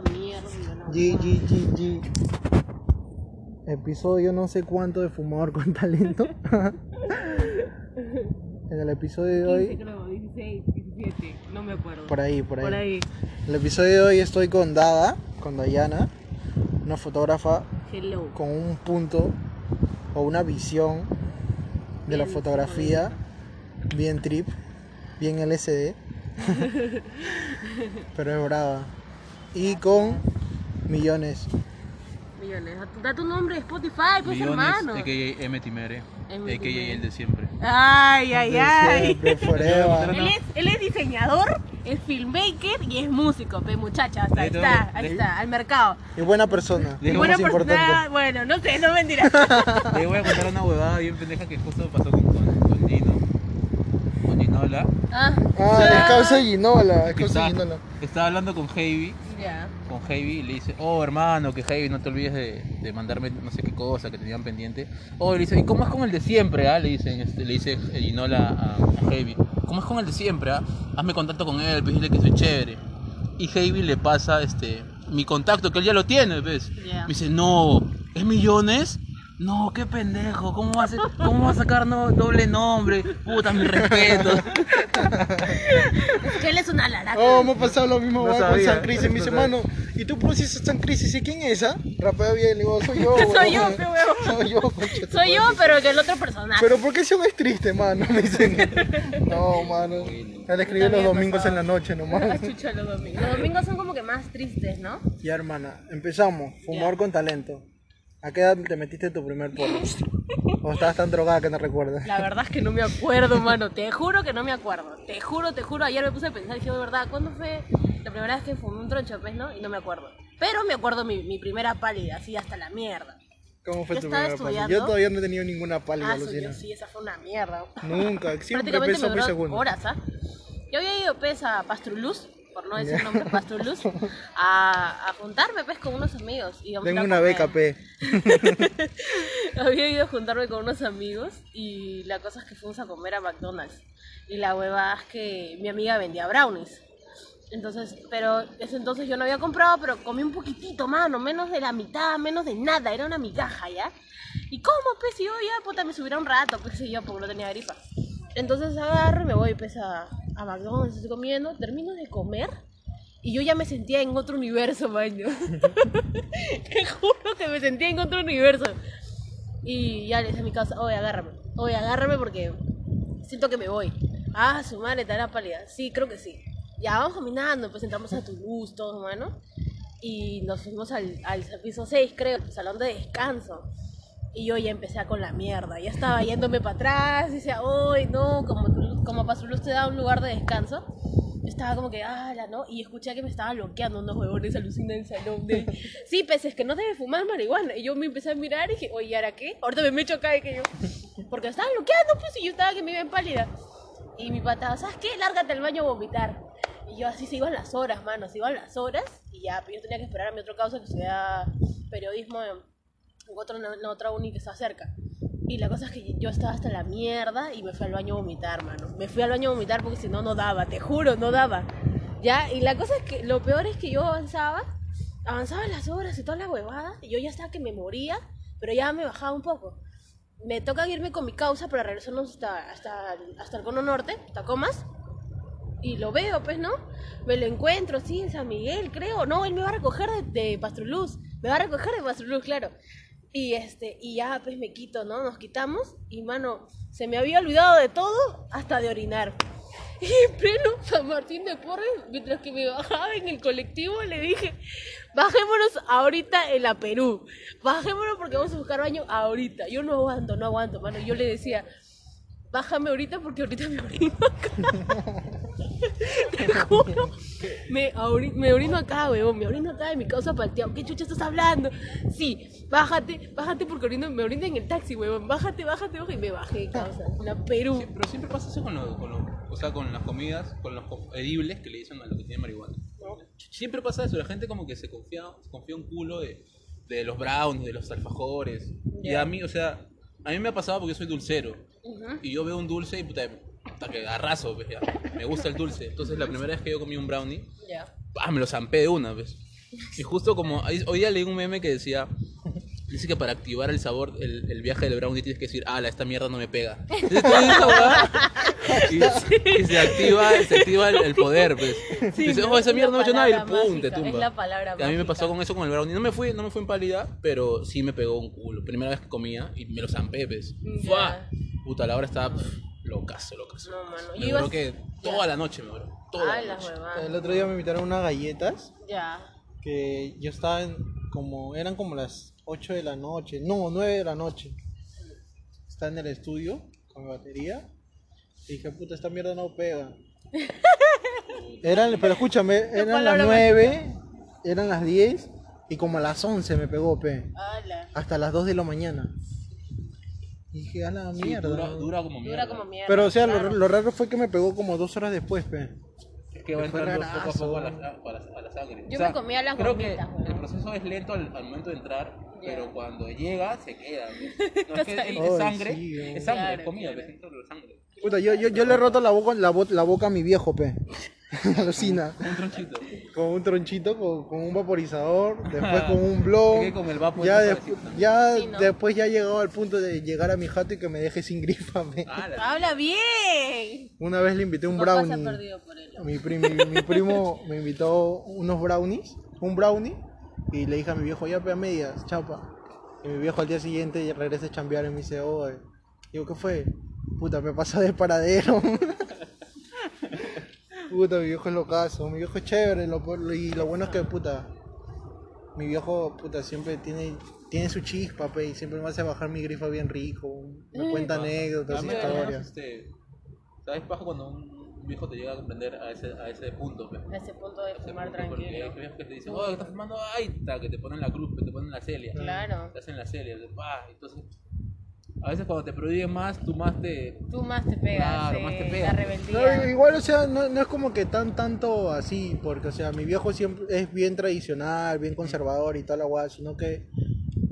mierda. G, G, G, G. Episodio no sé cuánto de Fumador con Talento. en el episodio de 15 hoy, creo, 16, 17, no me acuerdo. por ahí, por ahí. Por ahí. El episodio de hoy estoy con Dada, con Dayana, una fotógrafa Hello. con un punto o una visión de la fotografía bien trip, bien LSD, pero es brava. Y con millones. Millones. Da tu- nombre de Spotify, pues Millones, hermano. a.k.a. M. Timere, a.k.a. El de siempre. Ay, ay, De ay. siempre. Él es, él es diseñador, es filmmaker y es músico, pe muchacha, hasta ahí está, ahí está, al mercado. Y buena persona, Y Buena persona, importante. bueno, no sé, no mentira. Le voy a contar una huevada bien pendeja que justo pasó con, con, con Gino, con Ginola. ah, Ah, es causa de Ginola, es que causa de estaba, Ginola. estaba hablando con Heavy, ya. con Heavy y le dice, oh hermano, que Heavy no te olvides de, de mandarme no sé qué cosa que tenían pendiente. Oh, le dice, ¿y cómo es con el de siempre? Ah? Le, dicen, este, le dice Ginola a, a Heavy, ¿cómo es con el de siempre? Ah? Hazme contacto con él, pues dile que soy chévere. Y Heavy le pasa este mi contacto, que él ya lo tiene, ¿ves? Ya. Me dice, no, ¿es millones? No, qué pendejo, ¿cómo va a, ser- cómo va a sacar no, doble nombre? Puta, mi respeto. Es que él es una larata. Oh, me ha pasado lo mismo No con San Crisis. Me dice, no sabía. mano, ¿y tú procesas San Crisis? ¿Y quién es esa? Rapea bien, le digo, soy yo. Soy yo, weón. pe huevo. Soy yo, concha Soy yo, pero que el otro personaje. Pero ¿por qué ese es triste, mano? Me dicen. No, mano. Él escribe los domingos en la noche Ah, nomás. chucha, los domingos. Los domingos son como que más tristes, ¿no? Ya, hermana, empezamos. Fumador con talento. ¿A qué edad te metiste tu primer porro? ¿O estabas tan drogada que no recuerdas? La verdad es que no me acuerdo, mano. Te juro que no me acuerdo. Te juro, te juro. Ayer me puse a pensar y dije, de verdad, ¿cuándo fue la primera vez que fumé un troncho, pues, no? Y no me acuerdo. Pero me acuerdo mi, mi primera pálida, así hasta la mierda. ¿Cómo fue Yo tu primera pálida? Yo todavía no he tenido ninguna pálida, Ah, Lucina. sí, esa fue una mierda. Nunca, siempre Prácticamente peso por segundo. horas, ¿ah? Yo había ido, pues, a Pastruluz, por no decir nombre, Pastruluz, a, a juntarme, pues, con unos amigos. Ir Tengo una beca, P. Había ido a juntarme con unos amigos y la cosa es que fuimos a comer a McDonald's. Y la hueva es que mi amiga vendía brownies. Entonces, pero ese entonces yo no había comprado, pero comí un poquitito, mano, menos de la mitad, menos de nada, era una migaja, ¿ya? ¿Y cómo, pues? Y yo ya, puta, me subiera un rato, pues, y yo, porque no tenía gripa. Entonces agarro y me voy, pues, a, a McDonald's, estoy comiendo, termino de comer y yo ya me sentía en otro universo, maño. Te juro que me sentía en otro universo. Y ya le dije a mi casa, oye, agárrame. Oye, agárrame porque siento que me voy. Ah, su madre, te hará pálida. Sí, creo que sí. Ya vamos caminando, pues entramos a Toulouse, todos, bueno. Y nos fuimos al, al piso 6, creo, el salón de descanso. Y yo ya empecé con la mierda. Ya estaba yéndome para atrás. Y decía, uy, no, como, como Pasuluz te da un lugar de descanso. Yo estaba como que, ala, ¿no? Y escuché que me estaban bloqueando unos huevones alucinan en el salón de... Sí, pues es que no debe fumar marihuana. Y yo me empecé a mirar y dije, oye, ¿y ahora qué? Ahorita me mecho acá y que yo... Porque me estaban bloqueando, pues, y yo estaba que me iba en pálida. Y mi pata, ¿sabes qué? Lárgate al baño a vomitar. Y yo así se iban las horas, mano, se iban las horas. Y ya, pues yo tenía que esperar a mi otro causa que estudiaba periodismo en otra, en otra uni que está cerca. Y la cosa es que yo estaba hasta la mierda y me fui al baño a vomitar, mano. Me fui al baño a vomitar porque si no, no daba, te juro, no daba. Ya, y la cosa es que lo peor es que yo avanzaba, avanzaba las horas y toda la huevada, y yo ya estaba que me moría, pero ya me bajaba un poco. Me toca irme con mi causa para regresarnos hasta, hasta, hasta el cono norte, hasta Comas. Y lo veo, pues, ¿no? Me lo encuentro, sí, en San Miguel, creo. No, él me va a recoger de, de Pastruluz. Me va a recoger de Pastruluz, claro. Y este, y ya pues me quito, ¿no? Nos quitamos y mano, se me había olvidado de todo hasta de orinar. Y en pleno San Martín de Porres, mientras que me bajaba en el colectivo, le dije, bajémonos ahorita en la Perú. Bajémonos porque vamos a buscar baño ahorita. Yo no aguanto, no aguanto, mano. Yo le decía, bájame ahorita porque ahorita me orino acá. Te juro. Me, ori- me orino acá, weón. Me orino acá de mi causa palteado. ¿Qué chucha estás hablando? Sí, bájate, bájate porque orino, me orino en el taxi, weón. Bájate, bájate, bájate. Y me bajé, causa. La Perú. Sí, pero siempre pasa eso con, lo- con, lo- o sea, con las comidas, con los edibles que le dicen a lo que tiene marihuana. Siempre pasa eso, la gente como que se confía, se confía un culo de, de los brownies, de los alfajores. Y a mí, o sea, a mí me ha pasado porque soy dulcero. Y yo veo un dulce y puta, puta que arraso, pues, ya. me gusta el dulce. Entonces la primera vez que yo comí un brownie, Ya. ah, me lo zampé de una, ¿ves? Y justo como hoy día leí un meme que decía, dice que para activar el sabor, el, el viaje del brownie tienes que decir, ala, esta mierda no me pega. Entonces, tú y, y se activa, se activa el, el poder, pues. Dices, oh, esa mierda no me ha hecho nada y pum, palabra te mágica, tumba. es la palabra Y a mí me mágica. pasó con eso con el brownie. No me fui, no me fui en pálida, pero sí me pegó un culo. Primera vez que comía y me lo zampé, pues. ¡Fua! Puta, la hora estaba pff, locazo, locazo. No, mano. Me Yo iba que toda la noche me duró. Toda Ay, la noche. El otro día me invitaron unas galletas Ya. que yo estaba en como eran como las 8 de la noche, no, 9 de la noche. Estaba en el estudio con mi batería y dije, puta, esta mierda no pega. eran, pero escúchame, eran las palabra 9, eran las 10 y como a las 11 me pegó, pe, Ala. hasta las 2 de la mañana. Y dije, a la Sí, mierda. dura, dura como mierda. Dura como mierda. Pero o sea, lo- claro. lo, raro fue que me pegó como dos horas después, pe. Es que va entrando poco a poco a la, a la- a la sangre. Yo me comía las Creo gomitas, que el proceso es lento al, al momento de entrar, Pero cuando llega se queda. es que es, ahí. es Ay, sangre, sí, es sangre, Claro, es comida, claro. sangre. Puta, yo, yo, yo le he roto la boca, la, bo- la boca a mi viejo, pe. Alucina. Un tronchito. Con un tronchito, con, con un vaporizador, después con un blog. Es que con ya, suavecito. ya Sí, ¿no? después ya he llegado al punto de llegar a mi jato y que me deje sin grifa. pe. Ah, la- Habla bien. Una vez le invité un brownie. perdido por él. Mi, pri- mi- mi primo me invitó unos brownies, un brownie, y le dije a mi viejo, ya pe a medias, chapa. Y mi viejo al día siguiente regresa a chambear y me dice, oye, digo, ¿qué fue? Puta, me pasa de paradero. puta, mi viejo es locazo, mi viejo es chévere, lo, lo- y lo bueno es que, puta, mi viejo, puta, siempre tiene, tiene su chispa, pe, y siempre me hace bajar mi grifa bien rico, me cuenta anécdotas, al menos, historias. este, ¿Sabes paja cuando un viejo te llega a comprender a ese, a ese punto? pe? A ese punto de A ese fumar punto, Porque hay tranquilo. viejos que te dicen, oh, estás fumando, ay, ta, que te ponen la cruz, que te ponen la celia. Claro. Te hacen la celia, pa, entonces... A veces cuando te prohíben más, tú más te... Tú más te pegas. Claro, eh, más te La pegas. No, rebeldía. igual, o sea, no, no es como que tan tanto así, porque, o sea, mi viejo siempre es bien tradicional, bien conservador y toda la guay, sino que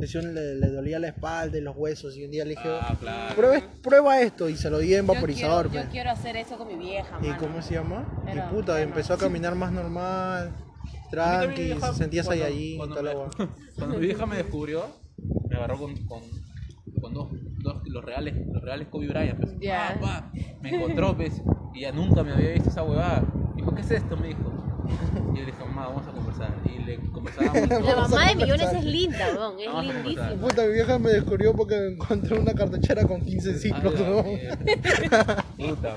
le, le dolía la espalda y los huesos, y un día le dije, Ah, claro. "Prueba- prueba esto, y se lo di en Yo vaporizador, quiero, yo pe. quiero hacer eso con mi vieja, ¿Y mano. cómo se llama? Pero, y puta, bueno. empezó a caminar más normal, tranqui, vieja, se sentía cuando- allí y cuando toda la me-. Cuando mi vieja me descubrió, me agarró con, con, con dos, dos, los reales, los reales Kobe Bryant. pues. Ya. Pa, pa. Me encontró, pues, y ya nunca me había visto esa huevada. Dijo, ¿qué es esto? Me dijo. Y yo le dije, mamá, vamos a conversar. Y le conversábamos. La Vamos a mamá de millones es linda, weón. Es Vamos a lindísima. conversar. Puta, mi vieja me descubrió porque me encontré una cartuchera con 15 ciclos, Ah, ¿no? mierda. Puta.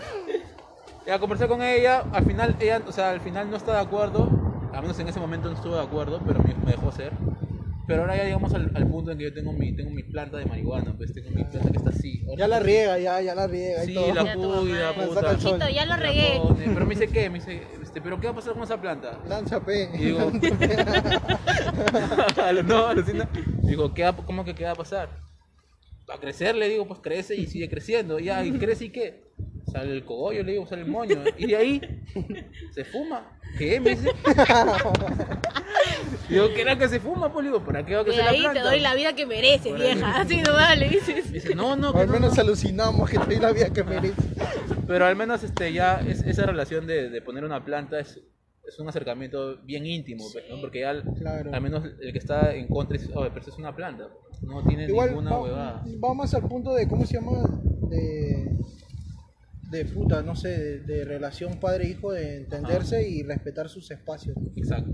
Ya conversé con ella, al final ella, o sea, al final no está de acuerdo, al menos en ese momento no estuvo de acuerdo, pero me, me dejó hacer. Pero ahora ya llegamos al, al punto en que yo tengo mi, tengo mi planta de marihuana, pues tengo mi planta que está así. Ya la riega, ya, ya la riega y Sí, todo. la Ya cuida, puta. Hijito, ya lo La regué. pone, Pero me dice, ¿qué? Me dice, este, ¿pero qué va a pasar con esa planta? Lanza, pe. Y digo, no, alucina. Digo, ¿qué va- ¿cómo que qué va a pasar? Va a crecer, le digo, pues crece y sigue creciendo. Ya, ¿y crece y qué? Sale el cogollo, le digo, sale el moño. Y de ahí se fuma. ¿Qué? Me dice. digo, ¿qué era que se fuma? Pues digo, ¿para qué va a crecer la ahí planta? te doy la vida que mereces, Por ahí. vieja. Así nomás le dices. Dice, no, no, Al no, menos no". alucinamos que trae la vida que merece. Pero al menos este, ya es, esa relación de, de poner una planta es, es un acercamiento bien íntimo, pues, ¿no? Porque ya al, Claro. al menos el que está en contra es, oye, pero eso es una planta. No tiene Igual ninguna va, huevada. va más al punto de, ¿cómo se llama? De, de puta, no sé, de, de relación padre-hijo, de entenderse y respetar sus espacios. Exacto.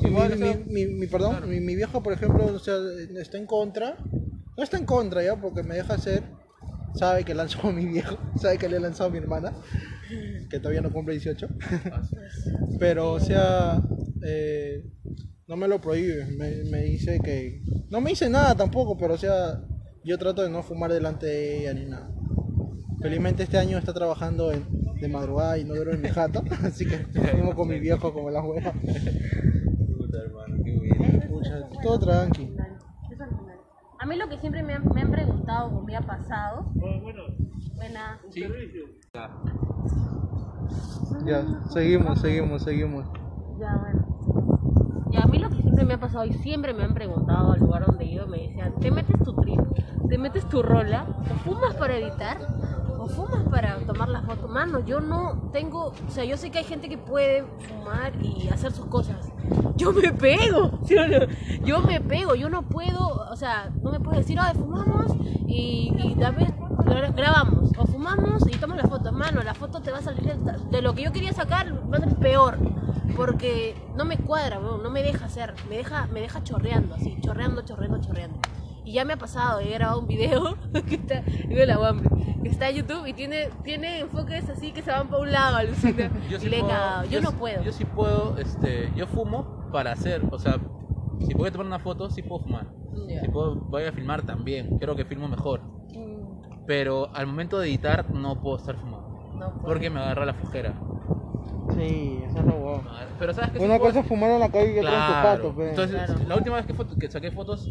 Igual, mi, mi, mi- perdón, claro. mi, mi vieja, por ejemplo, o sea, está en contra. No está en contra ya, porque me deja hacer. Sabe que lanzó a mi viejo, sabe que le he lanzado a mi hermana, que todavía no cumple 18. Pero, o sea, eh, no me lo prohíbe. Me, me dice que. No me dice nada tampoco, pero, o sea, yo trato de no fumar delante de ella ni nada. Felizmente este año está trabajando en- de madrugada y no duerme en mi jato, así que fumo con mi viejo como la hueva. Puta, hermano, qué bien. Pucha, todo tranqui. A mí lo que siempre me han, me han preguntado o me ha pasado. Buena. Sí. Ya. Ya, seguimos, seguimos, seguimos. Ya, bueno. Y a mí lo que siempre me ha pasado y siempre me han preguntado al lugar donde ido, me decían, ¿te metes tu trip? ¿Te metes tu rola? ¿O fumas para editar? ¿O fumas para tomar la foto, mano. Yo no tengo, o sea, yo sé que hay gente que puede fumar y hacer sus cosas. Yo me pego, ¿sí o no? Yo me pego, yo no puedo, o sea, no me puedes decir, ay, fumamos y, y dame- gra- grabamos, o fumamos y tomas la foto, mano. La foto te va a salir de, lo que yo quería sacar, va a ser peor. Porque no me cuadra, weón, no me deja hacer, me deja, me deja chorreando, así, chorreando, chorreando, chorreando. Y ya me ha pasado, he grabado un video que está, digo la guambre, está en YouTube y tiene, tiene enfoques así que se van para un lado, alucina. y le he cagado. Yo, no sí- puedo. Yo sí puedo, este, yo fumo para hacer, o sea, si voy a tomar una foto, sí puedo fumar. Si puedo, voy a filmar también, creo que filmo mejor. Mm, Pero al momento de editar no puedo estar fumando. No puedo. Porque me agarra la flojera. Sí, eso es lo bueno. Pero sabes que sí Una cosa es fumar en la calle y otra en tu Claro. pato, pe. Entonces, Claro. la última vez que, foto- que saqué fotos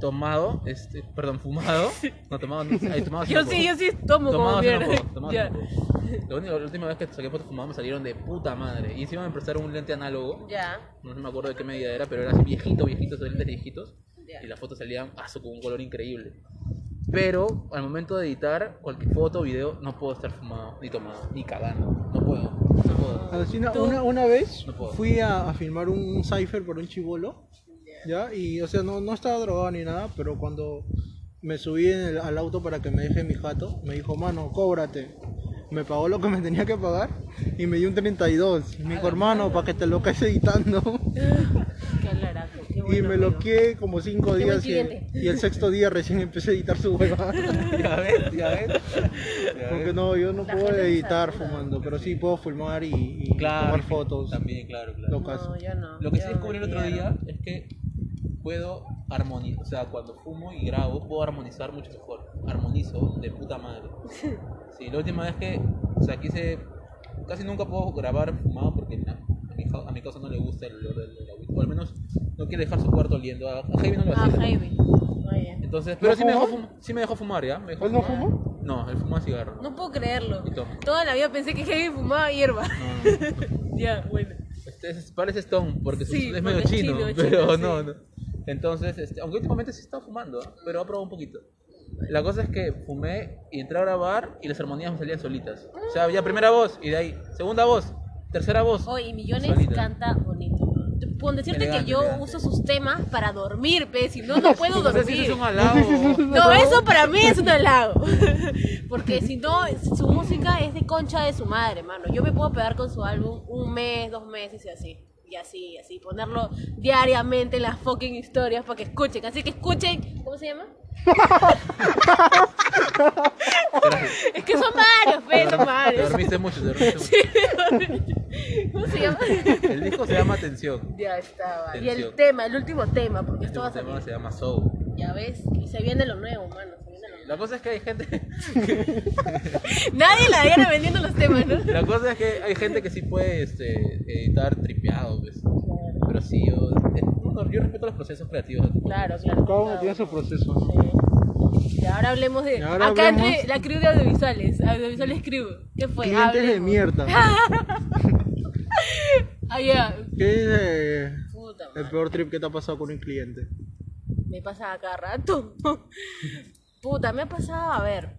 tomado, este, perdón, fumado, no tomado, no, ay, tomado Yo sí, yo sí tomo como Tomado no mierda. tomado no puedo. La, última vez que saqué fotos fumadas me salieron de puta madre. Y encima me prestaron un lente análogo. Ya. No me acuerdo de qué medida era, pero era así viejito, viejito, esos lentes viejitos. Ya. Y las fotos salían aso, con un color increíble. Pero al momento de editar cualquier foto o video, no puedo estar fumado, ni tomado, ni cagando. No puedo, no puedo. Alucina, una, una vez No puedo. fui a, a filmar un, un cipher por un chivolo, ¿ya? Y, o sea, no, no estaba drogado ni nada, pero cuando me subí en el- al auto para que me deje mi jato, me dijo, mano, cóbrate. Me pagó lo que me tenía que pagar y me dio un 32. Me dijo, hermano, para que te lo quedes editando. Qué alaraco, qué Y bueno, me amigo. loqué como 5 Qué buen días y, y el sexto día recién empecé a editar su hueva. Ya ves, ya ves. Porque no, yo no La puedo editar fumando, pero sí puedo filmar y, y Claro, tomar fotos. También, claro, claro. Locas. No, yo no. Lo que sí yo descubrí me el otro día es que puedo armonizar, o sea, cuando fumo y grabo, puedo armonizar mucho mejor. Armonizo de puta madre. Sí, la última vez que, o sea, quise, casi nunca puedo grabar fumado porque na- a mi, a mi casa no le gusta el olor del agüita, o al menos no quiere dejar su cuarto oliendo. A, a Jaime no lo Ah, hacía. Jaime. Muy bien. Entonces, pero ¿No sí me, dejó fum- sí me dejó fumar, ¿ya? Me dejó ¿Él no fuma? No, él fuma cigarro. No puedo creerlo. Y toma. Toda la vida pensé que Jaime fumaba hierba. No, no. ya, bueno. Este, es- parece Stone porque su- Sí, es medio chino, chino, pero chino, no, sí. no. Entonces, este, aunque últimamente sí está fumando, ¿ah? pero ha probado un poquito. La cosa es que fumé y entré a grabar y las armonías me salían solitas. O sea, ya primera voz y de ahí segunda voz, tercera voz. Oye, Millones Solita. canta bonito. Puedo decirte Elegante, que yo elegante. uso sus temas para dormir, pe. Si no, no puedo No sé si dormir. eso es un halago. No, eso para mí es un halago. Porque si no, su música es de concha de su madre, mano. Yo me puedo pegar con su álbum un mes, dos meses y así. Y así, así. Ponerlo diariamente en las fucking historias para que escuchen. Así que escuchen. ¿Cómo se llama? es que son varios, pe, son Te varios. dormiste mucho, te dormiste mucho. ¿Cómo se llama? El disco se llama Atención. Ya estaba. Y el Tensión. tema, el último tema, porque El esto va a último tema salir. se llama Soul. Ya ves, y se viene lo nuevo, mano. La cosa es que hay gente Nadie la viene vendiendo los temas, ¿no? La cosa es que hay gente que sí puede este, editar tripeado, pues. Pero sí, yo, no, yo respeto los procesos creativos de tu Claro, claro. Cada uno claro. tiene su proceso. Sí. Y ahora hablemos de. Ahora Acá hablemos- entre la crew de audiovisuales. Audiovisuales crew. ¿Qué fue? Clientes de mierda. Ah. ¿Qué es eh, Puta el madre. peor trip que te ha pasado con un cliente? Me pasa a cada rato. Puta, me ha pasado, a ver.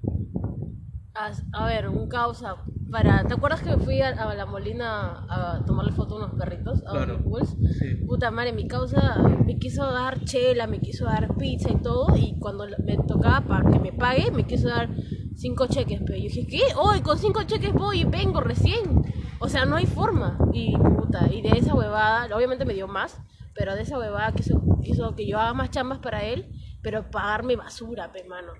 A, a ver, un causa. Para, ¿Te acuerdas que fui a, a la Molina a tomarle foto a unos perritos? A Claro. unos bulls? Sí. Puta madre, mi causa me quiso dar chela, me quiso dar pizza y todo. Y cuando me tocaba para que me pague, me quiso dar cinco cheques. Pero yo dije, ¿qué? Hoy con cinco cheques voy y vengo recién. O sea, no hay forma. Y puta, y de esa huevada, obviamente me dio más, pero de esa huevada quiso, quiso que yo haga más chambas para él, pero pagarme basura, pe mano.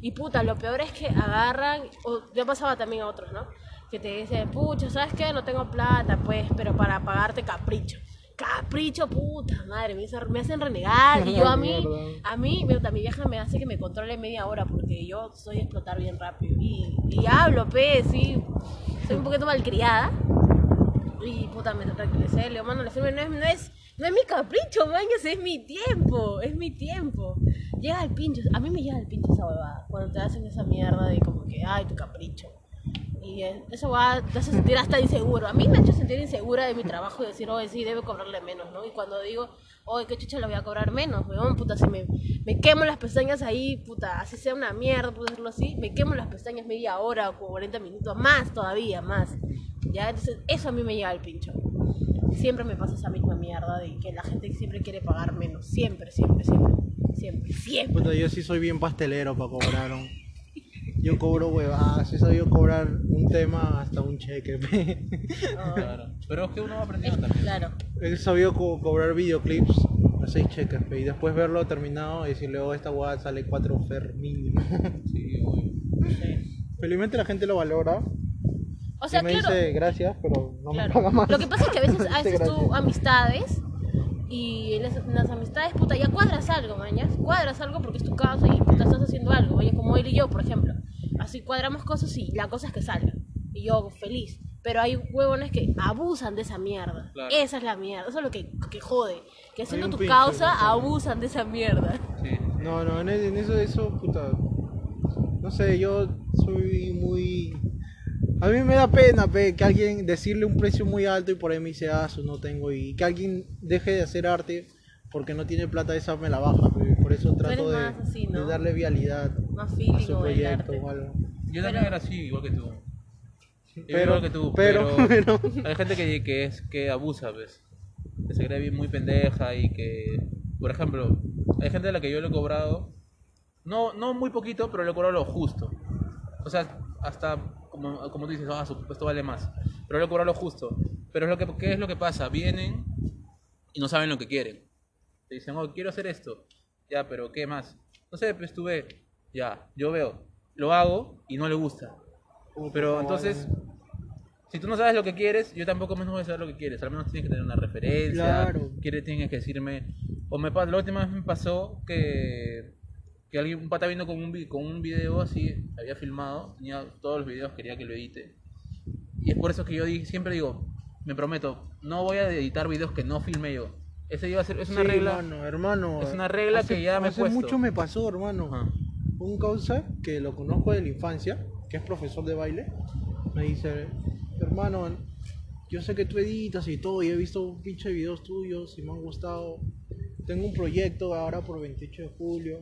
Y puta, lo peor es que agarran, o ya pasaba también a otros, ¿no? Que te dicen, pucha, ¿sabes qué? No tengo plata, pues, pero para pagarte capricho. Capricho, puta madre, me, hizo- me hacen renegar. Y yo a mí, a mí, mi vieja me hace que me controle media hora porque yo soy explotar bien rápido. Y, y hablo, pe, sí. Soy un poquito malcriada. Y puta, me regresé, le digo, mano, la firme no es, no es, no es mi capricho, man, es mi tiempo, es mi tiempo. Llega el pincho, a mí me llega el pincho esa huevada, cuando te hacen esa mierda de como que, ay, tu capricho. Y eso va, te hace sentir hasta inseguro. A mí me ha hecho sentir insegura de mi trabajo y decir, oye, sí, debe cobrarle menos, ¿no? Y cuando digo, oye, qué chucha le voy a cobrar menos, weón, puta, si me, me quemo las pestañas ahí, puta, así sea una mierda, por decirlo así, me quemo las pestañas media hora o 40 minutos, más todavía, más. Ya, entonces, eso a mí me llega al pincho. Siempre me pasa esa misma mierda de que la gente siempre quiere pagar menos. Siempre, siempre, siempre. Siempre, siempre. Puta, yo sí soy bien pastelero para cobrar. ¿no? Yo cobro huevadas, he sabido cobrar un tema hasta un cheque. Claro. Pero es que uno va aprendiendo también. claro. He sabido co- cobrar videoclips a 6 cheques y después verlo terminado y decirle, oh, esta hueá sale 4 fer mínimo. Sí, obvio. Sí. Felizmente la gente lo valora. O sea, y me claro. dice gracias, pero no Claro. me paga más. Lo que pasa es que a veces haces tú amistades y en las, en las amistades, puta, ya cuadras algo, mañas. Cuadras algo porque es tu causa y puta, estás haciendo algo, oye, como él y yo, por ejemplo. Así cuadramos cosas y la cosa es que salga. Y yo feliz. Pero hay huevones que abusan de esa mierda. Claro. Esa es la mierda. Eso es lo que, que jode. Que haciendo tu pinche causa abusan de esa mierda. Sí, sí. No, no, en, en eso, eso, puta. No sé, yo soy muy. A mí me da pena pe, que alguien decirle un precio muy alto y por ahí me dice, ah, eso no tengo. Y que alguien deje de hacer arte porque no tiene plata, esa me la baja. pe. Por eso trato de, eres más así, ¿no? de darle vialidad Más a su proyecto o algo. Yo Pero- también era así, igual que tú. Pero- igual que tú, pero- pero, pero- hay gente que, que es que abusa, ¿ves? Que se cree bien muy pendeja y que, por ejemplo, hay gente a la que yo le he cobrado, no, no muy poquito, pero le he cobrado lo justo. O sea, hasta como, como tú dices, ah, su- esto vale más. Pero he cobrado lo justo. Pero es lo que, ¿qué es lo que pasa? Vienen y no saben lo que quieren. Te dicen, oh, quiero hacer esto. Ya, pero ¿qué más? No sé, pues tú ve. Ya, yo veo. Lo hago y no le gusta. Pero entonces, si tú no sabes lo que quieres, yo tampoco menos voy a saber lo que quieres. Al menos tienes que tener una referencia. Claro. Quiere, tienes que decirme. O me la última vez me pasó que, que alguien, un pata vino con un, con un video así, había filmado, tenía todos los videos, quería que lo edite. Y es por eso que yo di- siempre digo, me prometo, no voy a editar videos que no filmé yo. Ese iba a ser, es una Sí, regla. Hermano, hermano. es una regla hace- que ya me he puesto. mucho me pasó, hermano. Ajá. Un causa que lo conozco de la infancia, que es profesor de baile, me dice, hermano, yo sé que tú editas y todo, y he visto un pinche de videos tuyos y me han gustado. Tengo un proyecto ahora por 28 de julio,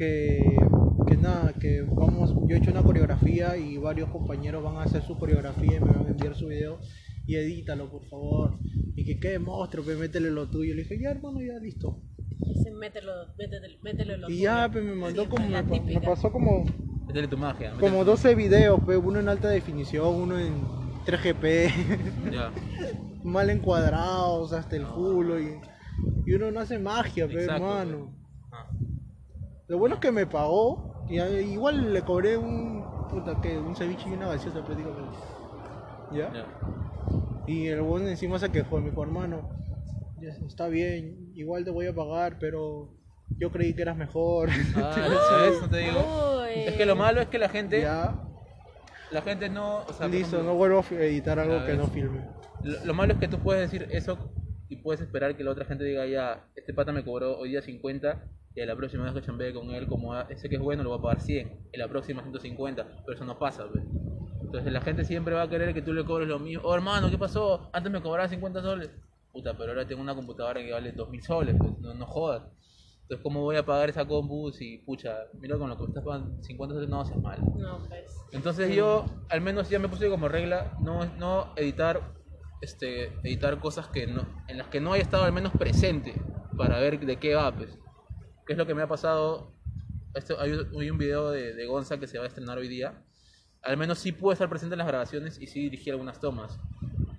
que, que nada, que vamos, yo he hecho una coreografía y varios compañeros van a hacer su coreografía y me van a enviar su video. Y edítalo, por favor. Y que quede monstruo, pues métele lo tuyo. Le dije, ya hermano, ya listo. Dice, mételo, mételo, mételo lo Y tuyo. ya, pues me mandó Sí, como, me, me pasó como Métele tu magia. métele como tu- 12 videos, pe, uno en alta definición, uno en 3GP, Ya. mal encuadrados, hasta el culo, y, y uno no hace magia, pe, Exacto, hermano. Lo bueno es que me pagó, y a- igual le cobré un, puta, que un ceviche y una gaseosa prácticamente. ¿Ya? Ya. Y el bueno encima se quejó, me dijo, hermano, ya está bien, igual te voy a pagar, pero yo creí que eras mejor. Ah, ¿sabes? No te digo. Uy. Es que lo malo es que la gente, ya, la gente no, o sea, por listo, ejemplo, no vuelvo a editar algo Ya que no filme. Lo, lo malo es que tú puedes decir eso y puedes esperar que la otra gente diga, ya, este pata me cobró hoy día 50 y a la próxima vez que chambee con él, como ese que es bueno, lo voy a pagar 100 y la próxima 150, pero eso no pasa, ¿ves? Entonces la gente siempre va a querer que tú le cobres lo mismo. Oh, hermano, ¿qué pasó? Antes me cobraba 50 soles. Puta, pero ahora tengo una computadora que vale 2000 soles, pues, no, no jodas. Entonces, ¿cómo voy a pagar esa compu si, pucha, mira con lo que me estás pagando 50 soles no haces mal? No, pues. Entonces yo, al menos ya me puse como regla, no, no editar, este, editar cosas que no, en las que no haya estado al menos presente para ver de qué va, pues. ¿Qué es lo que me ha pasado? Esto, hay, un- hay un video de, de Gonza que se va a estrenar hoy día. Al menos sí pude estar presente en las grabaciones y sí dirigí algunas tomas.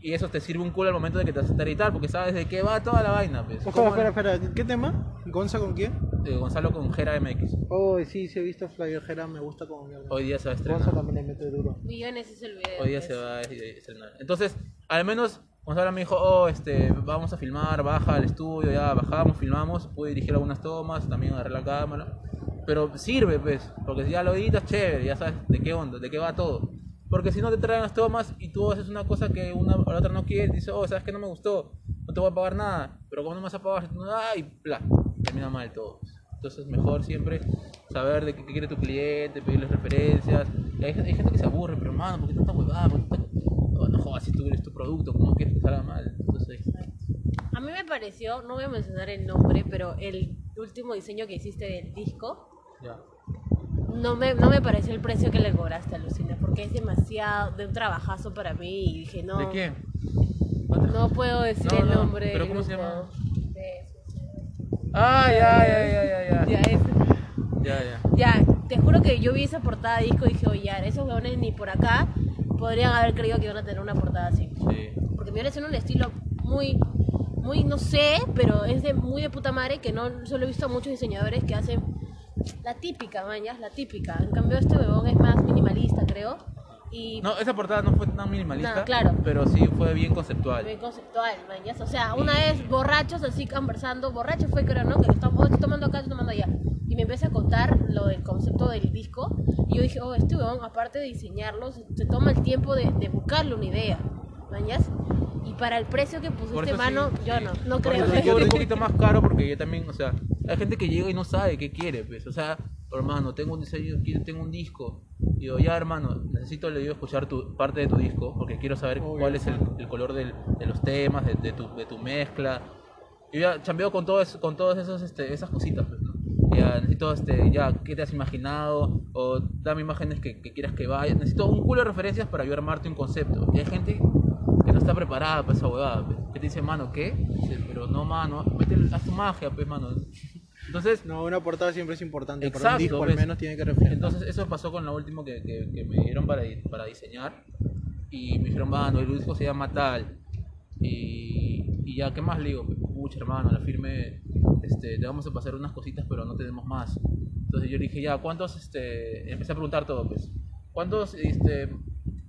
Y eso te sirve un culo al momento de que te vas a editar, porque sabes de qué va toda la vaina, pues. Espera, ¿Cómo- espera, espera, ¿qué tema? ¿Gonza con quién? eh, Gonzalo con Gera MX. Oh, sí, sí he visto Flyer Jera, me gusta como mierda. Hoy día se va a estrenar. Gonza también le mete duro. Millones es el video. Hoy día pues. se va a estrenar. Entonces, al menos Gonzalo me dijo, oh, este, vamos a filmar, baja al estudio, ya bajamos, filmamos, pude dirigir algunas tomas, también agarré la cámara. Pero sirve, pues, porque si ya lo editas, chévere, ya sabes de qué onda, de qué va todo. Porque si no te traen las tomas y tú haces una cosa que una o la otra no quiere, dices, oh, sabes que no me gustó, no te voy a pagar nada, pero como no me vas a pagar, ay, bla, termina mal todo. Entonces mejor siempre saber de qué, quiere tu cliente, pedirle referencias. Y hay, hay gente que se aburre, pero hermano, ¿por qué tanta huevada? ¿Por qué tanta- Jodas, si tú eres tu producto, ¿cómo quieres que salga mal? Entonces, A mí me pareció, no voy a mencionar el nombre, pero el último diseño que hiciste del disco, ya. no me, no me pareció el precio que le cobraste a Lucina, porque es demasiado de un trabajazo para mí y dije, no, ¿De quién? no puedo decir No, el no, nombre. pero ¿cómo se llama? Ah, ya, ya, ya, ya, ya. Ya. Ya, ya. Ya, te juro que yo vi esa portada de disco y dije, oye, esos huevones ni por acá podrían haber creído que iban a tener una portada así. Sí. Porque me parece un estilo muy, muy, no sé, pero es de muy de puta madre que no solo he visto a muchos diseñadores que hacen la típica, mañas, la típica. En cambio este huevón es más minimalista, creo. Y No, esa portada no fue tan minimalista, No, claro. pero sí fue bien conceptual. muy conceptual, mañas. O sea, una vez borrachos así conversando, borrachos fue creo, ¿no? Que estamos, estoy tomando acá, estoy tomando allá. Y me empieza a contar lo del concepto del disco. Y yo dije, oh, este huevón, aparte de diseñarlo, se, se toma el tiempo de, de buscarle una idea, mañas. Y para el precio que pusiste mano, sí, yo sí. no, no Por creo. eso sí un poquito más caro porque yo también, o sea, hay gente que llega y no sabe qué quiere, pues, o sea, hermano, tengo un diseño, tengo un disco. Digo, ya hermano, necesito le digo escuchar tu parte de tu disco porque quiero saber Obvio. cuál es el, el color del- de los temas, de, de tu, de tu mezcla. Yo ya chambeo con todo eso- con todas esos, este, esas cositas, pues, ¿no? Ya necesito, este, ya, ¿qué te has imaginado? O dame imágenes que, que quieras que vaya. Necesito un culo de referencias para yo armarte un concepto. Y hay gente que no está preparada para esa huevada, pues, que te dice, mano, ¿qué? Dice, pero no, mano, mete, haz tu magia, pues, mano. Entonces, No, una portada siempre es importante, pero Exacto, un disco al ¿ves? menos tiene que reflejar. entonces eso pasó con la última que, que, que me dieron para, para diseñar. Y me dijeron, mano, el disco se llama tal. Y, y ya, ¿qué más le digo? Pucha, hermano, la firme, este, te vamos a pasar unas cositas, pero no tenemos más. Entonces yo dije, ya, ¿cuántos, este, empecé a preguntar todo, pues, ¿cuántos, este,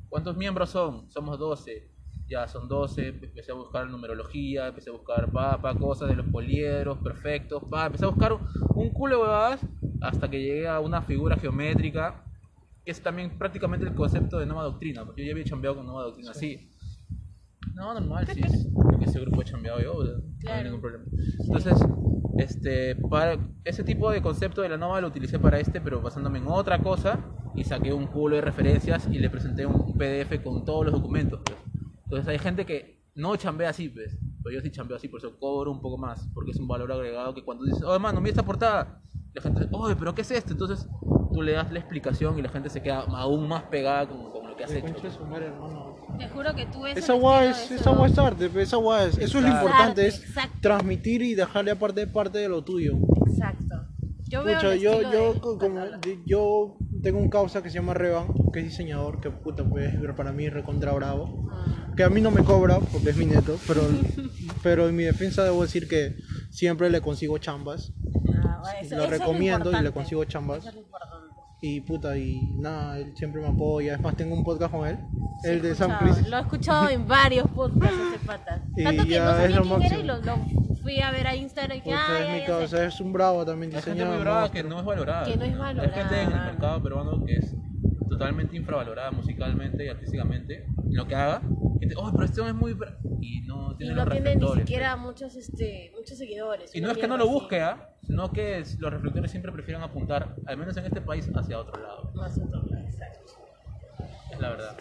cuántos miembros son? Somos 12. Ya, son 12, empecé a buscar numerología, empecé a buscar, pa, pa, cosas de los poliedros, perfectos, pa, empecé a buscar un culo de huevadas hasta que llegué a una figura geométrica, que es también prácticamente el concepto de nueva doctrina, porque yo ya había chambeado con nueva doctrina, sí. No, normal, sí. Creo que ese grupo he chambeado yo, no hay Claro. ningún problema. Entonces, este, para ese tipo de concepto de la nova lo utilicé para este, pero basándome en otra cosa, y saqué un culo de referencias y le presenté un PDF con todos los documentos. pues. Entonces hay gente que no chambea así, pues, pero yo sí chambeo así, por eso cobro un poco más, porque es un valor agregado que cuando dices, oh hermano, mira esta portada, la gente dice, oye, pero ¿qué es esto? Entonces tú le das la explicación y la gente se queda aún más pegada con, con lo que has De hecho. Te juro que tú ves Esa guay es, de esa guay es arte, pe, esa guay es, eso es lo importante, es Exacto. transmitir y dejarle aparte parte de lo tuyo. Exacto. Yo veo Pucha, yo, yo, de- como, yo tengo un causa que se llama Revan, que es diseñador, que puta, pues para mí es recontra bravo. Ah, Que a mí no me cobra, porque es mi neto, pero, pero en mi defensa debo decir que siempre le consigo chambas. ah, bueno, eso- lo eso es recomiendo y le consigo chambas. Es lo. Y puta, y nada, él siempre me apoya. Es más, tengo un podcast con él, Sí, el de escuchado, Crisis. Lo he escuchado en varios podcasts ese pata. Y Tanto que ya no sabía es lo quién era y lo, lo fui a ver a Instagram y que, ah, es mi causa, es un bravo también Hay gente muy brava que no es valorada. Que no es valorada, Hay gente en el mercado peruano que es totalmente infravalorada musicalmente y artísticamente. En lo que haga, y oh, pero este hombre es muy. bra-". Y no Y tiene no los tiene ni reflectores, siquiera pues. muchos, este, muchos seguidores. Y una no es que no lo así. busque, ¿ah? Sino que es- los reflectores siempre prefieren apuntar, al menos en este país, hacia otro lado. Más otro lado, exacto. Es la verdad.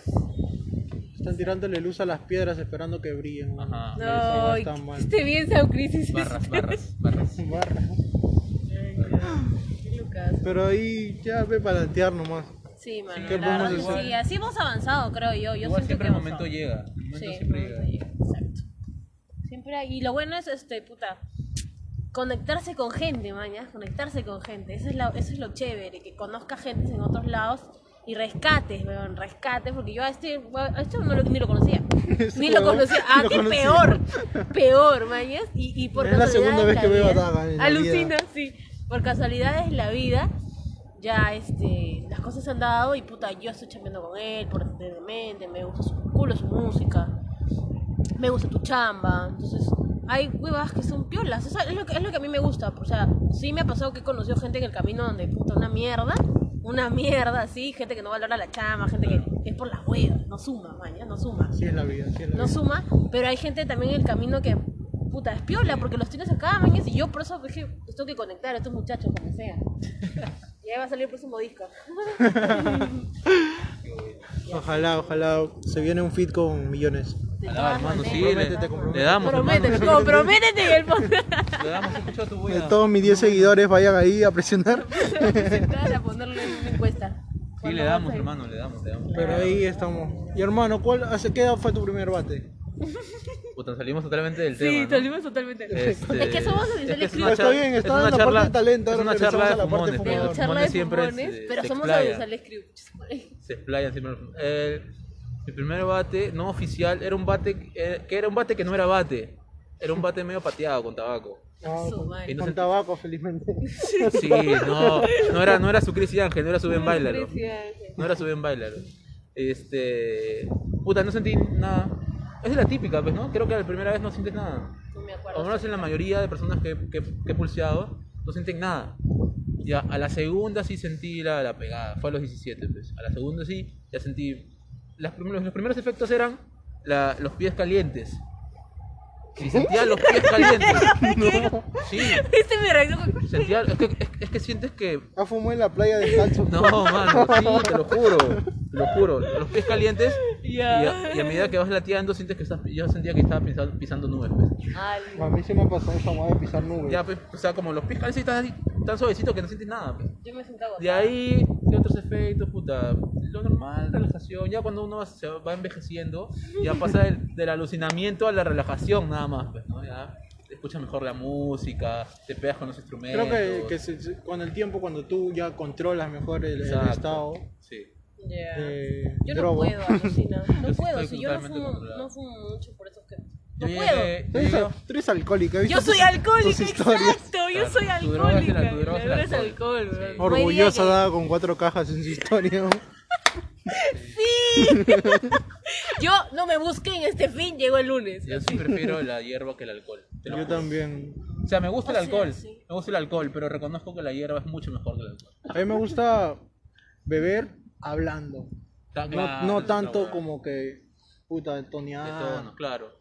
Están tirándole luz a las piedras esperando que brillen. mano. Ajá. Esa No, y está mal. esté bien Sam Crisis. Barras, barras, barras. Barra. Qué Lucas. Pero ahí ya ve para plantear nomás. Sí, mano, ¿qué la verdad podemos que hacer? sí, así hemos avanzado, creo yo. yo Igual siento siempre que el hemos momento llega. El momento Sí, siempre momento llega. exacto. Siempre hay, y lo bueno es, este, puta, conectarse con gente, mañas, conectarse con gente. Eso es, la, eso es lo chévere, que conozca gente en otros lados y rescates, weón, rescates, porque yo a este, a este no lo, ni lo conocía. Ni lo huevón conocía. ni Ah, lo qué conocía. peor, peor, mañas. Y, y por Es la segunda vez que veo a vida- Daga en la Alucina, sí. Por casualidades de la vida, ya este, las cosas se han dado y puta, yo estoy chambeando con él por mente, me gusta su culo, su música, me gusta tu chamba, entonces hay huevas que son piolas, eso es lo que, es lo que a mí me gusta, o sea, sí me ha pasado que he conocido gente en el camino donde puta, una mierda, una mierda, sí, gente que no valora la chamba, gente que es por las huevas, no suma, maña, no suma. Así es la vida, así es la no vida. suma, pero hay gente también en el camino que puta, es piola porque los tienes acá, mañas, y yo por eso dije, tengo que conectar a estos muchachos, como sea. Y ahí va a salir el próximo disco. Ojalá, ojalá se viene un fit con millones. De Alá, todas hermano, sí, le, le damos, Prométete, hermano. comprométete en el podcast. Le damos, escucha tu Que buena. todos mis 10 seguidores vayan ahí a presionar. A ponerle en una encuesta. Sí, Cuando le damos, a- hermano, le damos, le damos. Pero ahí estamos. Y hermano, ¿cuál, ¿hace qué edad fue tu primer bate? Puta, salimos totalmente del tema. Sí, ¿no? salimos totalmente. Este, Es que somos es oficiales que es una Está bien, es una en la parte charla- de talento, Es ahora una charla de la parte fumones, de pero Charla fumones de siempre fumones, se, pero se somos explayan, audiovisuales crew. se explayan siempre. El, mi primer bate, no oficial, era un bate eh, que era un bate que no era bate. Era un bate medio pateado con tabaco. Ah, Su con, madre. Y no con tabaco, felizmente. Sí, no, no era, no era su Chris Ángel, no era su Ben Bailaro. No era su Ben Bailaro. Este. Puta, no sentí nada. Es de la típica, pues, ¿no? Creo que la primera vez no sientes nada. No me O al acuerdo. menos en la mayoría de personas que, que, que he pulseado, no sienten nada. Ya, a la segunda sí sentí la, la pegada, fue a los 17, pues. A la segunda sí, ya sentí. Las primeros, los primeros efectos eran la- los pies calientes. Y sentía los pies calientes. No, sí, ¿Viste mi reacción? sentía. Es que, es, es que sientes que. Ah, fumó en la playa descalzo. No, mano, sí, te lo juro. Lo juro. Los pies calientes. Y Ya. a, y a medida que vas lateando, sientes que estás. Yo sentía que estaba pisando, pisando nubes, pues. A mí sí me pasó esa moda de pisar nubes. Ya, pues, o sea, como los pies calientes están así, tan suavecitos que no sientes nada, pues. yo me sentaba. De ahí, ¿qué otros efectos? Puta, lo normal, relajación. Ya cuando uno se va envejeciendo, ya pasa del, del alucinamiento a la relajación nada más, pues, ¿no? Ya escuchas mejor la música, te pegas con los instrumentos. Creo que, que se- se- con el tiempo, cuando tú ya controlas mejor el, el estado Sí. Ya. de Yo no puedo, alucina. No Yo sí puedo, si yo no fumo, no fumo mucho, por eso es que. Yo No llegué- yo eres, llegué- tú eres alcohólica, ¿he visto puedo. Yo soy tus- alcohólica, tus exacto. Yo Claro, soy alcohólica. tu droga es alcohol. Sí. Orgullosa que- dada con cuatro cajas en su historia. Yo no me busqué en este fin, llegó el lunes. Yo sí prefiero la hierba que el alcohol. Yo juro. también. O sea, me gusta el O sea, alcohol. sí. Me gusta el alcohol, pero reconozco que la hierba es mucho mejor que el alcohol. A mí me gusta beber hablando. No, claro, no eso tanto está bueno. como que, puta, tono, claro.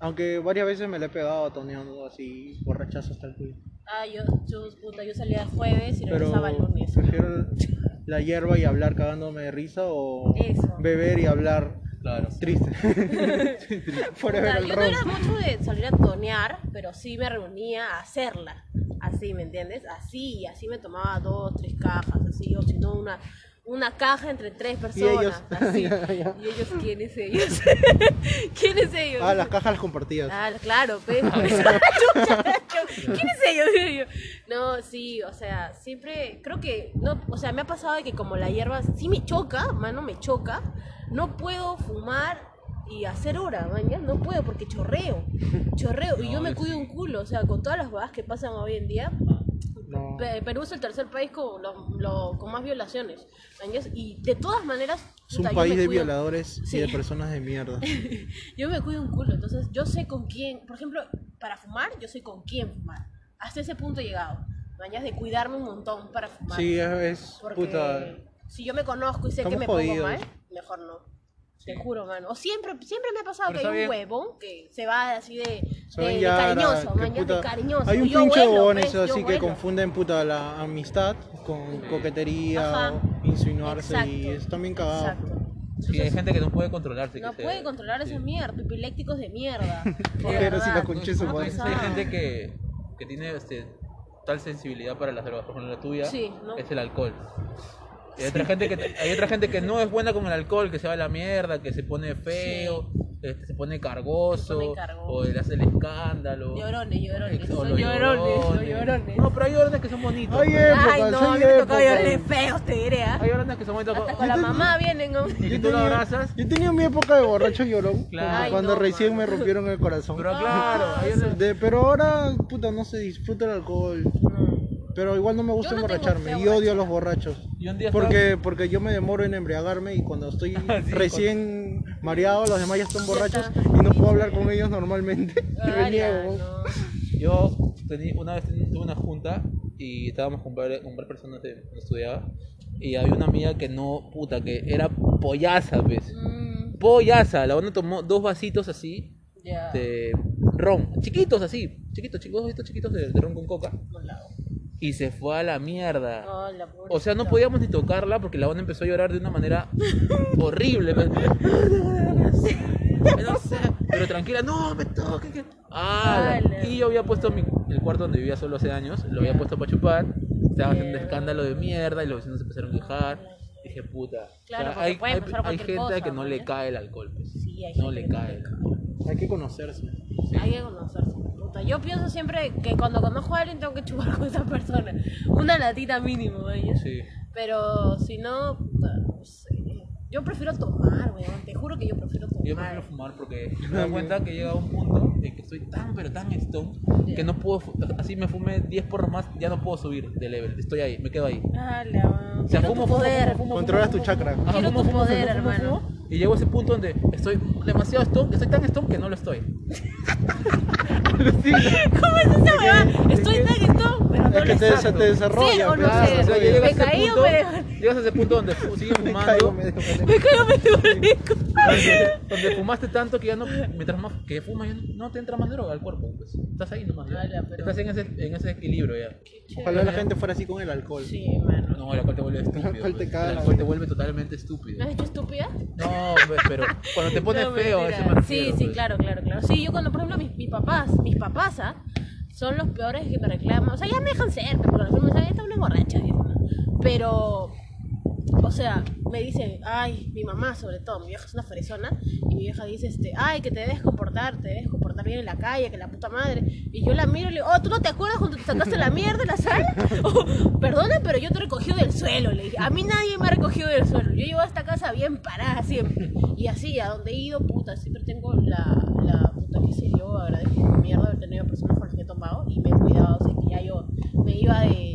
Aunque varias veces me le he pegado toneando así, borrachazo hasta el culo. Ah, yo, yo, puta, yo salía jueves y regresaba el lunes. prefiero la hierba y hablar cagándome de risa o Eso. beber y hablar Claro. triste. Puta, el yo no era mucho de salir a tonear, pero sí me reunía a hacerla. Así, ¿me entiendes? Así, así me tomaba dos, tres cajas, así, o si no, una, una caja entre tres personas. ellos. Así. Ya, ya. ¿Y ellos quiénes ellos? ¿Quiénes ellos? Ah, las cajas las compartías. Ah, claro, pues. ¿Quién es ellos? No, sí, o sea, siempre, creo que, no, o sea, me ha pasado de que como la hierba sí me choca, mano, me choca, no puedo fumar y hacer hora, mañana, no puedo porque chorreo, chorreo, y yo me cuido sí. un culo, o sea, con todas las bajas que pasan hoy en día, No. Perú es el tercer país con, lo- lo- con más violaciones, y de todas maneras... Es un puta, país de cuido- violadores Sí. y de personas de mierda. yo me cuido un culo, entonces yo sé con quién, por ejemplo, para fumar, yo sé con quién fumar. Hasta ese punto he llegado. Mañas de cuidarme un montón para fumar. Sí, es, porque puta. si yo me conozco y sé que me jodidos. pongo mal, mejor no. Te juro, mano. O siempre, siempre me ha pasado Pero que hay un bien. huevón que se va así de, de- cariñoso, que mañas de puta- cariñoso. Hay un Yo pinche vuelo, huevones pues, yo así que vuelo. confunden puta la amistad con coquetería Ajá. o insinuarse y Exacto. están bien cagados. Exacto. Sí, hay gente que no puede controlarse. No que se- puede controlar sí. esa mierda, epilépticos de mierda. de Ojeros y la verdad. concha su madre. Hay gente que, que tiene este, tal sensibilidad para las drogas, por ejemplo la tuya Sí, ¿no? es el alcohol. Y hay otra, gente que, hay otra gente que no es buena con el alcohol, que se va a la mierda, que se pone feo, este, se pone cargoso, Se pone cargoso. o le hace el escándalo. Llorones, llorones. Ex- o Son los llorones, son llorones. No, pero hay llorones que son bonitos. Hay ¿no? épocas, Ay, no, a hay mí me épocas. llorones feos, te diré, ¿ah? Hay llorones que son bonitos. Hasta con la mamá vienen, ¿no? Y que tú lo tenía- abrazas. Yo tenía mi época de borracho llorón. Claro. Ay, cuando no, recién me rompieron el corazón. Pero claro, hay De- pero ahora, puta, no se disfruta el alcohol. Pero igual no me gusta Yo no tengo emborracharme y odio a los borrachos. Y un día estaba- Porque, porque yo me demoro en embriagarme y cuando estoy Sí, recién mareado, los demás ya están borrachos está. y no puedo hablar con ellos normalmente. Y me Ay, niego. no. Yo tení- una vez tení- tuve una junta y estábamos con varias, con varias personas que estudiaba y había una amiga que no, puta, que era pollaza, pues. Mm, Pollaza, la onda tomó dos vasitos así ya. de, ron, chiquitos así, chiquitos, chicos, estos chiquitos de, de ron con coca. Y se fue a la mierda. O sea, no podíamos ni tocarla porque la onda empezó a llorar de una manera horrible. pero tranquila, no me toque. que- Ah, y yo había puesto mi, el cuarto donde vivía solo hace años, lo había puesto para chupar. Estaba haciendo escándalo de mierda y los vecinos se empezaron a quejar. Dije, puta. Claro, porque hay, puede hay, pasar hay gente cosa, que no ¿no? le cae el alcohol. Pues. Sí, hay no gente le cae. Hay que conocerse. Hay que conocerse. puta. Yo pienso siempre que cuando conozco a alguien tengo que chupar con esa persona. Una latita mínimo. Sí. Pero si no, puta. Yo prefiero tomar, weón. Te juro que yo prefiero tomar. Yo prefiero fumar porque me doy cuenta que llega un punto en que estoy tan pero tan stone que no puedo, así me fume 10 porros más, ya no puedo subir de level, estoy ahí, me quedo ahí. Dale, weón. O sea, fumo, tu poder. fumo, fumo, Controlas fumo, tu fumo, chakra. Ajá, Quiero fumo, tu fumo, poder, hermano. fumo, Y llego a ese punto donde estoy demasiado stone, estoy tan stone que no lo estoy. ¿Cómo es esa weón? Estoy tan esto, pero no Es que te, saco. se te desarrolla. Sí o no sé. o sea, Me caí o punto- me Llegas a ese punto donde fu- sigues Me fumando, caigo, me dejo, me dejo. Me caigo medio rico. donde, donde fumaste tanto que ya no, mientras más que fumas ya no, no te entra más droga al cuerpo, pues. Estás ahí nomás. ya. Pero- Estás en ese, en ese equilibrio ya. Ojalá la gente fuera así con el alcohol. Sí, mano. No, el alcohol te vuelve estúpido. alcohol te pues. caga, el alcohol te vuelve totalmente ¿Me estúpido. has hecho estúpida? No, pues, pero cuando te pones No, feo, a mentira. eso me Sí, refiero, sí, pues. claro, claro, claro. Sí, yo cuando, por ejemplo, mis, mis papás, mis papás, ¿ah? Son los peores que me reclaman. O sea, ya me dejan ser, pero por ejemplo, me dicen, esta es una borracha. Pero, o sea, me dicen, ay, mi mamá sobre todo, mi vieja es una fresona, y mi vieja dice, este, ay, que te debes comportar, te debes comportar bien en la calle, que la puta madre. Y yo la miro y le digo, oh, ¿tú no te acuerdas cuando te sacaste la mierda en la sala? Oh, perdona, pero yo te he recogido del suelo, le dije. A mí nadie me ha recogido del suelo. Yo llevo a esta casa bien parada siempre. Y así, a donde he ido, puta, siempre tengo la, la puta que sé yo, agradezco mi mierda haber tenido personas con las que he tomado y me he cuidado, o sea, que ya yo me iba de,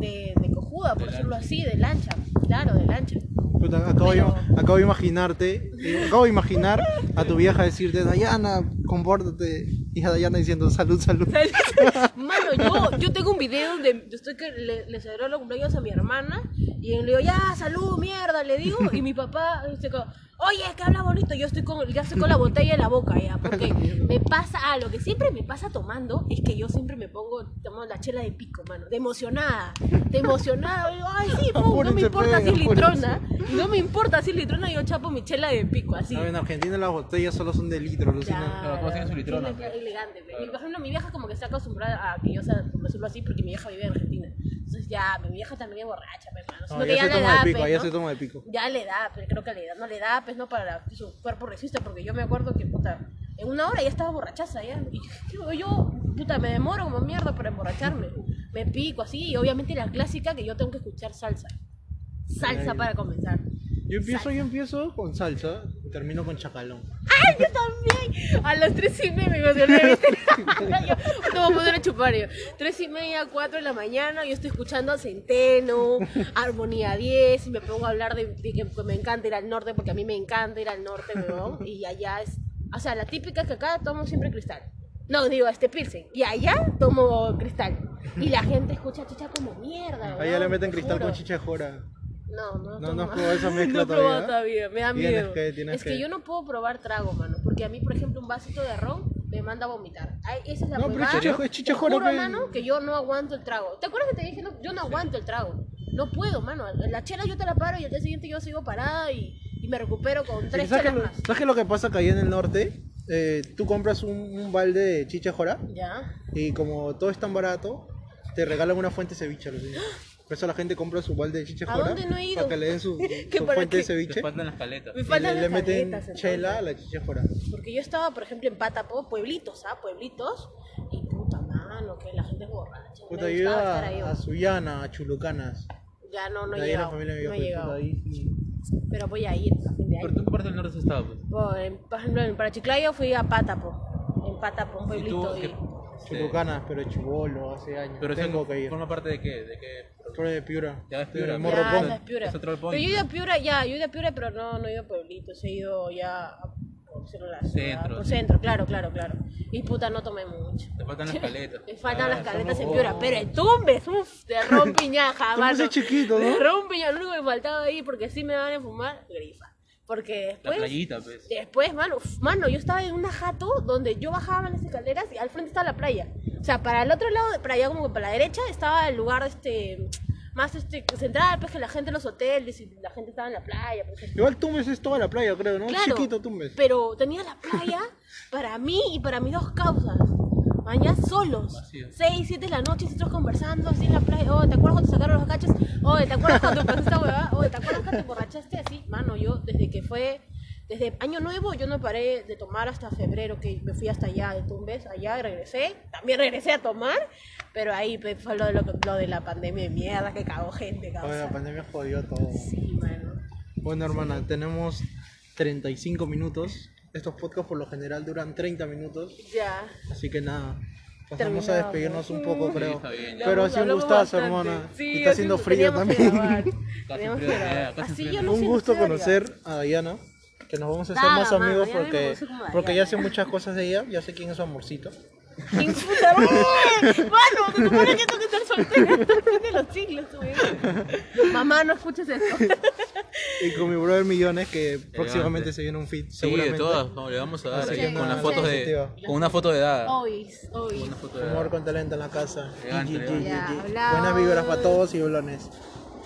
de, de cojuda, por De decirlo lancha. así, de lancha, claro, de lancha. Puta, acabo, Pero- de, acabo de imaginarte, eh, acabo de imaginar a tu vieja decirte, Dayana, compórtate. Y a Dayana diciendo, salud, salud. Mano, yo, yo tengo un video donde yo estoy que le, le celebró los cumpleaños a mi hermana y le digo, ya, salud, mierda, le digo, y mi papá dice como, oye, que habla bonito, yo estoy con, ya estoy con la botella en la boca ya, porque me pasa, ah, lo que siempre me pasa tomando es que yo siempre me pongo, tomo la chela de pico, mano, de emocionada, de emocionada, digo, ay, sí, pum, no me importa pe, si es litrona, no me importa si es litrona, yo chapo mi chela de pico, así. No, en Argentina las botellas solo son de litro, Lucina. Claro, tienen su litrona, sí, pues. elegante. Mi- Por ejemplo, mi vieja como que está acostumbrada a que yo sea, por decirlo así, porque mi vieja vive en Argentina. Entonces ya, mi vieja también es borracha, pe, mano. Sino No, que ya se le toma da, de pico, pe, ya ¿no? se toma de pico. Ya le da, pero creo que le da, no le da, pues no para la- que su cuerpo resiste, porque yo me acuerdo que, puta, en una hora ya estaba borrachaza ya. Y yo, yo, puta, me demoro como mierda para emborracharme. Me pico así, y obviamente la clásica que yo tengo que escuchar salsa. Salsa Ay. para comenzar. Yo empiezo, yo empiezo con salsa termino con chacalón. ¡Ay, yo también! A las tres y media me emocioné. yo te voy a poner a chupar yo. Tres y media, cuatro de la mañana, yo estoy escuchando a Centeno, Armonía 10, y me pongo a hablar de, de que me encanta ir al norte, porque a mí me encanta ir al norte, weón. Y allá es. O sea, la típica es que acá tomo siempre cristal. No, digo, este Pilsen. Y allá tomo cristal. Y la gente escucha chicha como mierda. Allá weón, le meten te cristal con chicha de jora. No, no, No, no probado esa mezcla No he probado todavía. todavía, me da Tienes miedo. que, es que, que. yo no puedo probar trago, mano, porque a mí, por ejemplo, un vasito de ron me manda a vomitar. Ay, esa es la No, pero es chicha Te juro, pe. mano, que yo no aguanto el trago. ¿Te acuerdas que te dije, no, yo no aguanto el trago? No puedo, mano. La chela yo te la paro y al día siguiente yo sigo parada y, y me recupero con tres ¿Sabes chelas lo- más. ¿Sabes qué lo que pasa que allá en el norte? Eh, tú compras un, un balde de chicha jora Ya. y como todo es tan barato, te regalan una fuente de ceviche. Lucina. Por eso la gente compra su balde de chicha de ¿A dónde no he ido? para que le den su, ¿Qué su para fuente de ceviche faltan las caletas. Me y faltan le, le las meten caletas, chela a la chicha de jora. Porque yo estaba, por ejemplo, en Patapo, pueblitos, ¿ah? Pueblitos. Y puta mano, que la gente es borracha. Puta, me yo iba a, a Sullana, a Chulucanas. Ya no, no he ahí la llegado. no he llegado. Pero voy a ir a fin de Pero año. tú en qué parte del norte has estado, pues. Bueno, en- por ejemplo, en- para Chiclayo fui a Pátapo. En Pátapo, un ¿Y tú pueblito. Y- Chulucanas, pero chivolo, hace años. Pero Tengo que ir. forma parte de qué? ¿De qué? Pero de Piura. Ya es Piura, Morro Ya, esa es Piura. Es otro Pero yo he ido a Piura, ya, yo he ido a Piura, pero no, no he ido a pueblitos, he ido ya a por Centro, por sí. centro, claro, claro, claro. Y puta, no tomé mucho. Te faltan las caletas. Me faltan Ah, las caletas en Piura, pero el Tumbes, uff, de rompiñaja, mano. es chiquito, ¿no? De rompiñaja, lo único que me faltaba ahí, porque sí me van a fumar, grifa. Porque La después... playita, pues. Después, mano, mano, yo estaba en una jato donde yo bajaba las escaleras y al frente estaba la playa. O sea, para el otro lado, para allá como que para la derecha, estaba el lugar este más este central, pues que la gente en los hoteles y la gente estaba en la playa, ejemplo. Igual Tumbes es toda la playa, creo, ¿no? Claro, Chiquito Tumbes. pero tenía la playa para mí y para mis dos causas. Mañana solos. Vacío. 6, 7 de la noche, nosotros conversando así en la playa. Oh, ¿te acuerdas cuando te sacaron los cachos? Oh, ¿te acuerdas cuando pasó esta huevada? Oh, ¿te acuerdas cuando te borrachaste así? Mano, yo desde que fue, desde Año Nuevo, yo no paré de tomar hasta febrero, que me fui hasta allá de Tumbes, allá y regresé. También regresé a tomar, pero ahí pues, fue lo de, lo, lo de la pandemia de mierda que cagó gente, Oye, la causa. pandemia jodió todo. Sí, mano. Bueno, hermana, tenemos 35 minutos. Estos podcasts por lo general duran 30 minutos. Ya. Así que nada. Pasamos a despedirnos un poco, Sí, creo. está bien. Pero ha sido un gustazo, hermana. Sí, y está haciendo frío también. no Un gusto conocer a Diana. Que nos vamos a hacer más amigos porque, porque ya sé muchas cosas de ella. Ya sé quién es su amorcito. ¡Qué puta madre! Mano, se supone que tengo que estar soltera hasta el fin de los siglos, güey. Mamá, no escuches esto. Y con mi brother Millones, que próximamente se viene un feed. Sí, de todas. no, le vamos a dar Así ahí que con nada, las fotos de. Con una foto de Daga. Hoy, hoy. Una foto de Humor Daga. con talento en la casa. Elegante. Ya. Buenas vibras para todos y blones.